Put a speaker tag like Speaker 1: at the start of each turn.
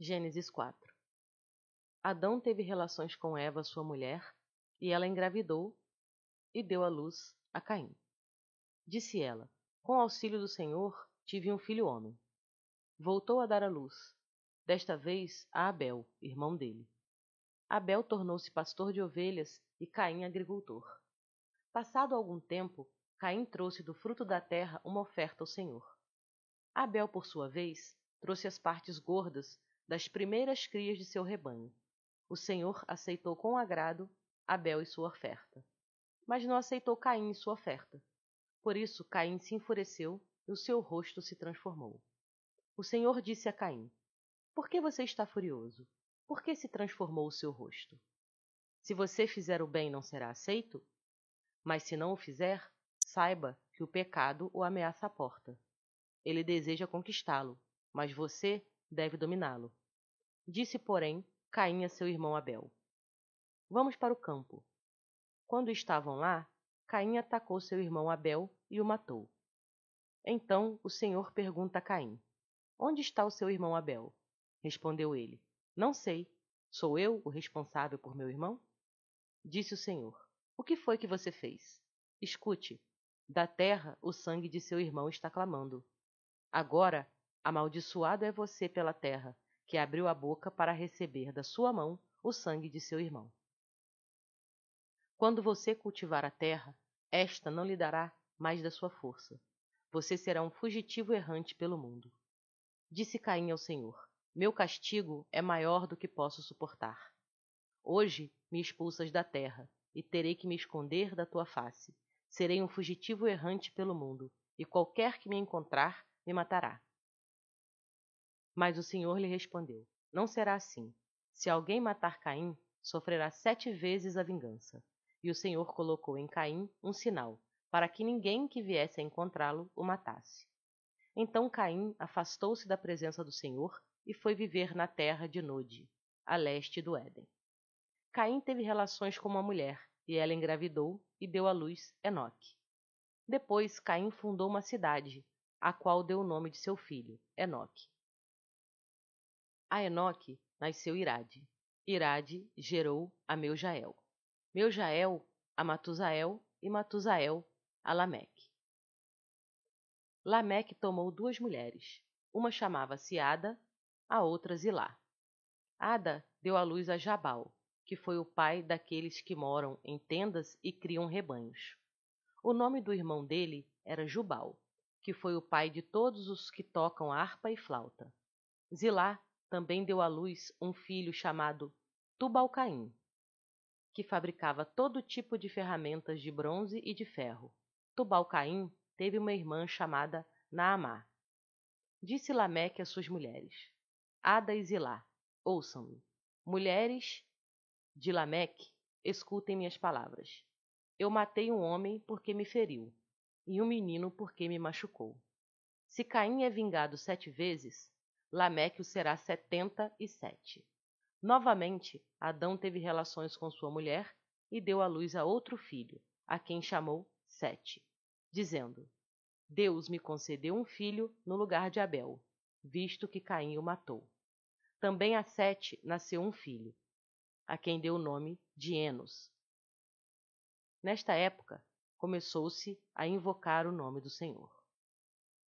Speaker 1: Gênesis 4 Adão teve relações com Eva, sua mulher, e ela engravidou e deu à luz a Caim. Disse ela: Com auxílio do Senhor, tive um filho homem. Voltou a dar à luz, desta vez a Abel, irmão dele. Abel tornou-se pastor de ovelhas e Caim agricultor. Passado algum tempo, Caim trouxe do fruto da terra uma oferta ao Senhor. Abel, por sua vez, trouxe as partes gordas das primeiras crias de seu rebanho. O Senhor aceitou com agrado Abel e sua oferta, mas não aceitou Caim e sua oferta. Por isso Caim se enfureceu e o seu rosto se transformou. O Senhor disse a Caim: Por que você está furioso? Por que se transformou o seu rosto? Se você fizer o bem, não será aceito? Mas se não o fizer, saiba que o pecado o ameaça à porta. Ele deseja conquistá-lo, mas você deve dominá-lo. Disse, porém, Caim a seu irmão Abel: Vamos para o campo. Quando estavam lá, Caim atacou seu irmão Abel e o matou. Então o Senhor pergunta a Caim: Onde está o seu irmão Abel? Respondeu ele: Não sei. Sou eu o responsável por meu irmão? Disse o Senhor: O que foi que você fez? Escute: da terra o sangue de seu irmão está clamando. Agora Amaldiçoado é você pela terra, que abriu a boca para receber da sua mão o sangue de seu irmão. Quando você cultivar a terra, esta não lhe dará mais da sua força. Você será um fugitivo errante pelo mundo. Disse Caim ao Senhor: Meu castigo é maior do que posso suportar. Hoje me expulsas da terra, e terei que me esconder da tua face. Serei um fugitivo errante pelo mundo, e qualquer que me encontrar me matará. Mas o Senhor lhe respondeu: Não será assim. Se alguém matar Caim, sofrerá sete vezes a vingança. E o Senhor colocou em Caim um sinal, para que ninguém que viesse a encontrá-lo o matasse. Então Caim afastou-se da presença do Senhor e foi viver na terra de Nod, a leste do Éden. Caim teve relações com uma mulher, e ela engravidou e deu à luz Enoque. Depois Caim fundou uma cidade, a qual deu o nome de seu filho, Enoque. A Enoque nasceu Irade. Irade gerou a Meujael. Meujael a Matusael e Matusael a Lameque. Lameque tomou duas mulheres. Uma chamava-se Ada, a outra Zilá. Ada deu à luz a Jabal, que foi o pai daqueles que moram em tendas e criam rebanhos. O nome do irmão dele era Jubal, que foi o pai de todos os que tocam harpa e flauta. Zilá também deu à luz um filho chamado Tubalcaim, que fabricava todo tipo de ferramentas de bronze e de ferro. Tubalcaim teve uma irmã chamada Naamá. Disse Lameque às suas mulheres: Ada e Zilá, ouçam-me. Mulheres de Lameque, escutem minhas palavras. Eu matei um homem porque me feriu, e um menino porque me machucou. Se Caim é vingado sete vezes, Lameque o será setenta e sete. Novamente, Adão teve relações com sua mulher e deu à luz a outro filho, a quem chamou Sete, dizendo: Deus me concedeu um filho no lugar de Abel, visto que Caim o matou. Também a Sete nasceu um filho, a quem deu o nome de Enos. Nesta época, começou-se a invocar o nome do Senhor.